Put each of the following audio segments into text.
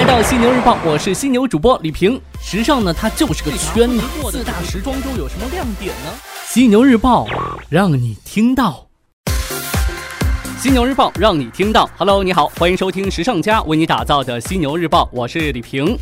来到犀牛日报，我是犀牛主播李平。时尚呢，它就是个圈。四大时装周有什么亮点呢？犀牛日报让你听到。犀牛日报让你听到。Hello，你好，欢迎收听时尚家为你打造的犀牛日报，我是李平。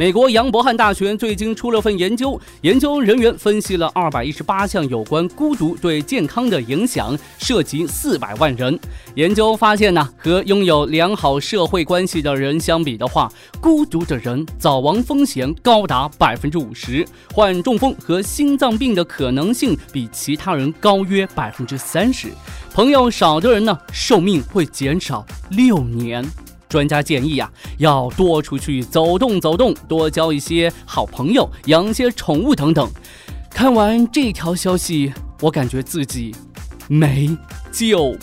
美国杨伯翰大学最近出了份研究，研究人员分析了二百一十八项有关孤独对健康的影响，涉及四百万人。研究发现呢，和拥有良好社会关系的人相比的话，孤独的人早亡风险高达百分之五十，患中风和心脏病的可能性比其他人高约百分之三十。朋友少的人呢，寿命会减少六年。专家建议呀，要多出去走动走动，多交一些好朋友，养些宠物等等。看完这条消息，我感觉自己没救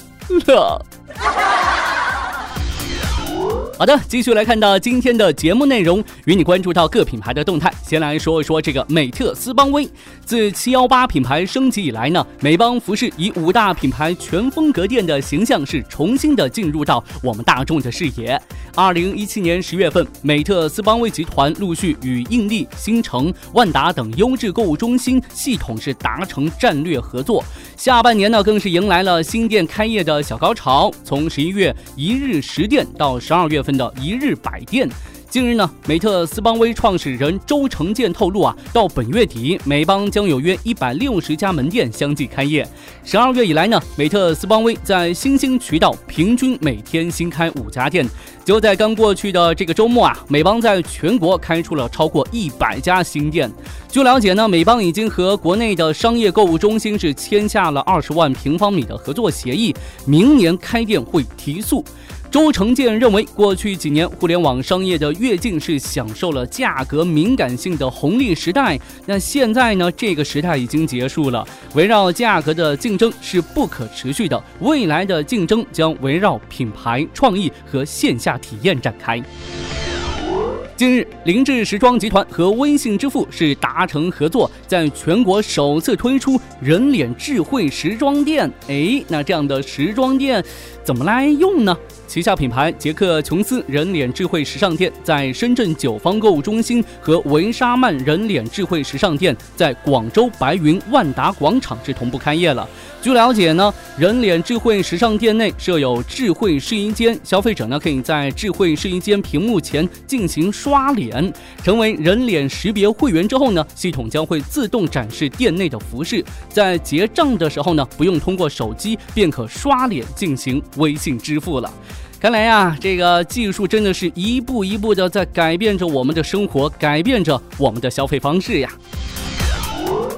了。好的，继续来看到今天的节目内容，与你关注到各品牌的动态。先来说一说这个美特斯邦威。自七幺八品牌升级以来呢，美邦服饰以五大品牌全风格店的形象是重新的进入到我们大众的视野。二零一七年十月份，美特斯邦威集团陆续与印力、新城、万达等优质购物中心系统是达成战略合作。下半年呢，更是迎来了新店开业的小高潮，从十一月一日十店到十二月。份的一日百店。近日呢，美特斯邦威创始人周成建透露啊，到本月底，美邦将有约一百六十家门店相继开业。十二月以来呢，美特斯邦威在新兴渠道平均每天新开五家店。就在刚过去的这个周末啊，美邦在全国开出了超过一百家新店。据了解呢，美邦已经和国内的商业购物中心是签下了二十万平方米的合作协议，明年开店会提速。周成建认为，过去几年互联网商业的跃进是享受了价格敏感性的红利时代，那现在呢，这个时代已经结束了。围绕价格的竞争是不可持续的，未来的竞争将围绕品牌创意和线下体验展开。近日，凌志时装集团和微信支付是达成合作，在全国首次推出人脸智慧时装店。哎，那这样的时装店怎么来用呢？旗下品牌杰克琼斯人脸智慧时尚店在深圳九方购物中心和维沙曼人脸智慧时尚店在广州白云万达广场是同步开业了。据了解呢，人脸智慧时尚店内设有智慧试衣间，消费者呢可以在智慧试衣间屏幕前进行刷脸。成为人脸识别会员之后呢，系统将会自动展示店内的服饰，在结账的时候呢，不用通过手机便可刷脸进行微信支付了。看来呀，这个技术真的是一步一步的在改变着我们的生活，改变着我们的消费方式呀。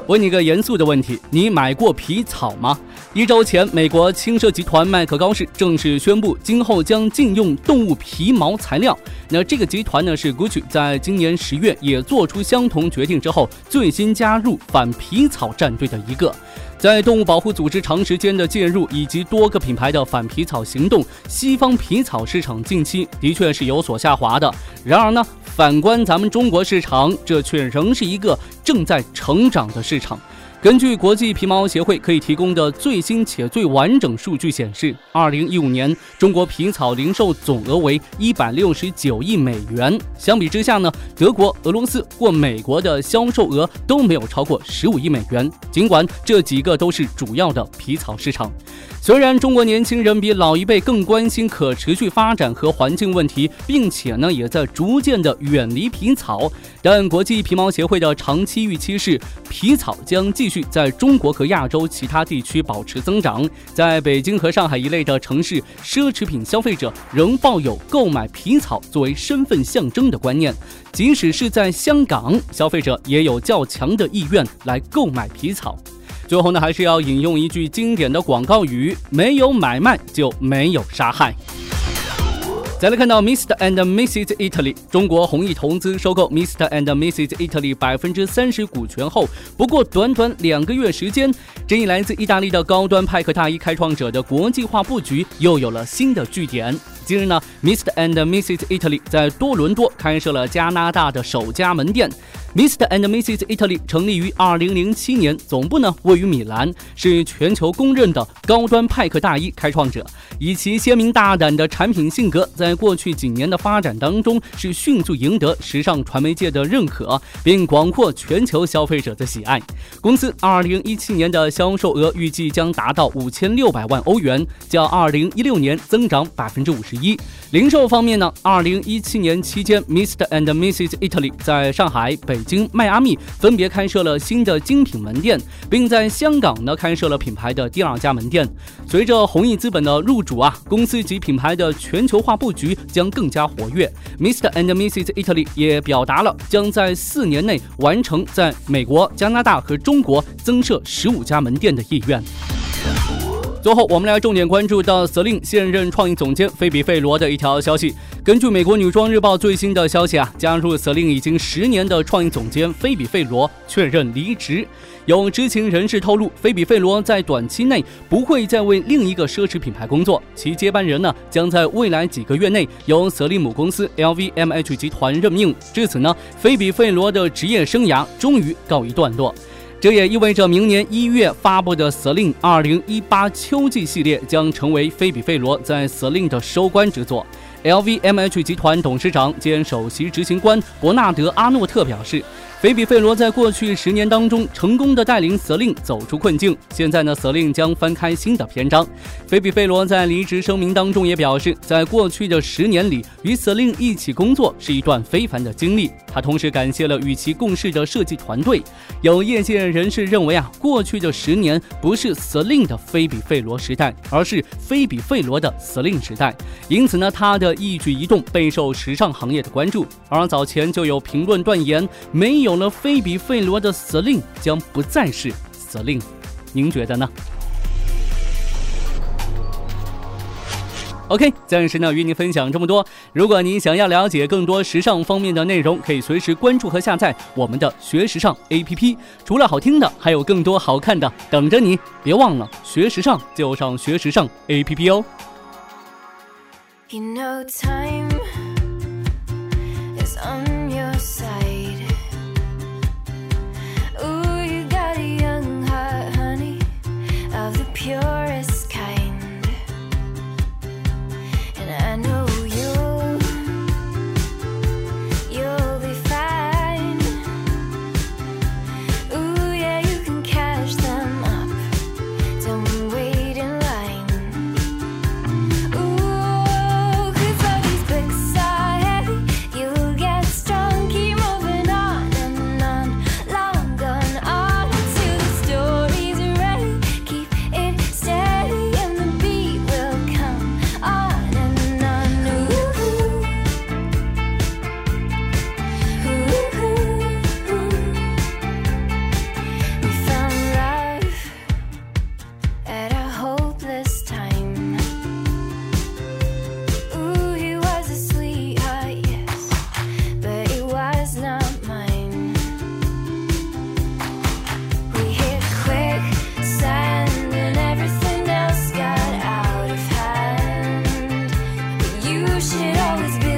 问你个严肃的问题，你买过皮草吗？一周前，美国轻奢集团麦克高士正式宣布，今后将禁用动物皮毛材料。那这个集团呢，是 Gucci 在今年十月也做出相同决定之后，最新加入反皮草战队的一个。在动物保护组织长时间的介入以及多个品牌的反皮草行动，西方皮草市场近期的确是有所下滑的。然而呢，反观咱们中国市场，这却仍是一个正在成长的市场。根据国际皮毛协会可以提供的最新且最完整数据显示，二零一五年中国皮草零售总额为一百六十九亿美元。相比之下呢，德国、俄罗斯或美国的销售额都没有超过十五亿美元。尽管这几个都是主要的皮草市场。虽然中国年轻人比老一辈更关心可持续发展和环境问题，并且呢也在逐渐的远离皮草，但国际皮毛协会的长期预期是，皮草将继续在中国和亚洲其他地区保持增长。在北京和上海一类的城市，奢侈品消费者仍抱有购买皮草作为身份象征的观念，即使是在香港，消费者也有较强的意愿来购买皮草。最后呢，还是要引用一句经典的广告语：没有买卖就没有杀害。再来看到 Mr. and Mrs. Italy，中国弘毅投资收购 Mr. and Mrs. Italy 百分之三十股权后，不过短短两个月时间，这一来自意大利的高端派克大衣开创者的国际化布局又有了新的据点。近日呢，Mr. and Mrs. Italy 在多伦多开设了加拿大的首家门店。Mr. and Mrs. Italy 成立于2007年，总部呢位于米兰，是全球公认的高端派克大衣开创者。以其鲜明大胆的产品性格，在过去几年的发展当中，是迅速赢得时尚传媒界的认可，并广获全球消费者的喜爱。公司2017年的销售额预计将达到5600万欧元，较2016年增长51%。零售方面呢，2017年期间，Mr. and Mrs. Italy 在上海、北北京、迈阿密分别开设了新的精品门店，并在香港呢开设了品牌的第二家门店。随着弘毅资本的入主啊，公司及品牌的全球化布局将更加活跃。Mr. and Mrs. Italy 也表达了将在四年内完成在美国、加拿大和中国增设十五家门店的意愿。最后，我们来重点关注到 Celine 现任创意总监菲比费罗的一条消息。根据美国女装日报最新的消息啊，加入 Celine 已经十年的创意总监菲比费罗确认离职。有知情人士透露，菲比费罗在短期内不会再为另一个奢侈品牌工作，其接班人呢将在未来几个月内由 Celine 母公司 LVMH 集团任命。至此呢，菲比费罗的职业生涯终于告一段落。这也意味着明年一月发布的 Celine 二零一八秋季系列将成为菲比费罗在 Celine 的收官之作。LVMH 集团董事长兼首席执行官伯纳德·阿诺特表示。菲比费罗在过去十年当中成功的带领死令走出困境，现在呢死令将翻开新的篇章。菲比费罗在离职声明当中也表示，在过去的十年里，与死令一起工作是一段非凡的经历。他同时感谢了与其共事的设计团队。有业界人士认为啊，过去的十年不是死令的菲比费罗时代，而是菲比费罗的 Celine 时代。因此呢，他的一举一动备受时尚行业的关注。而早前就有评论断言，没有。有了菲比费罗的司令将不再是司令您觉得呢？OK，暂时呢与您分享这么多。如果您想要了解更多时尚方面的内容，可以随时关注和下载我们的学时尚 APP。除了好听的，还有更多好看的等着你。别忘了学时尚就上学时尚 APP 哦。no time is on your side. you should always be